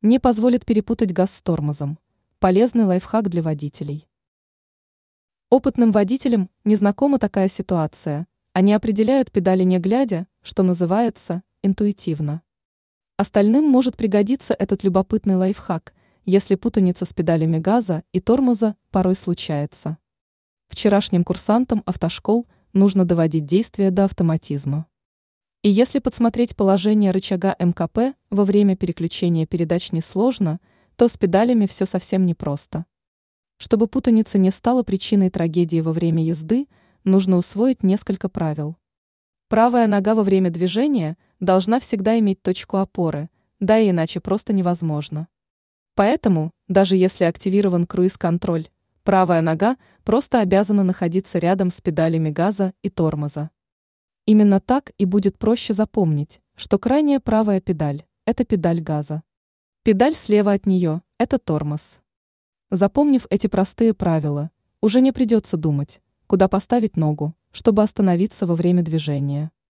Не позволит перепутать газ с тормозом. Полезный лайфхак для водителей. Опытным водителям незнакома такая ситуация. Они определяют педали не глядя, что называется, интуитивно. Остальным может пригодиться этот любопытный лайфхак, если путаница с педалями газа и тормоза порой случается. Вчерашним курсантам автошкол нужно доводить действие до автоматизма. И если подсмотреть положение рычага МКП во время переключения передач несложно, то с педалями все совсем непросто. Чтобы путаница не стала причиной трагедии во время езды, нужно усвоить несколько правил. Правая нога во время движения должна всегда иметь точку опоры, да и иначе просто невозможно. Поэтому, даже если активирован круиз-контроль, правая нога просто обязана находиться рядом с педалями газа и тормоза. Именно так и будет проще запомнить, что крайняя правая педаль – это педаль газа. Педаль слева от нее – это тормоз. Запомнив эти простые правила, уже не придется думать, куда поставить ногу, чтобы остановиться во время движения.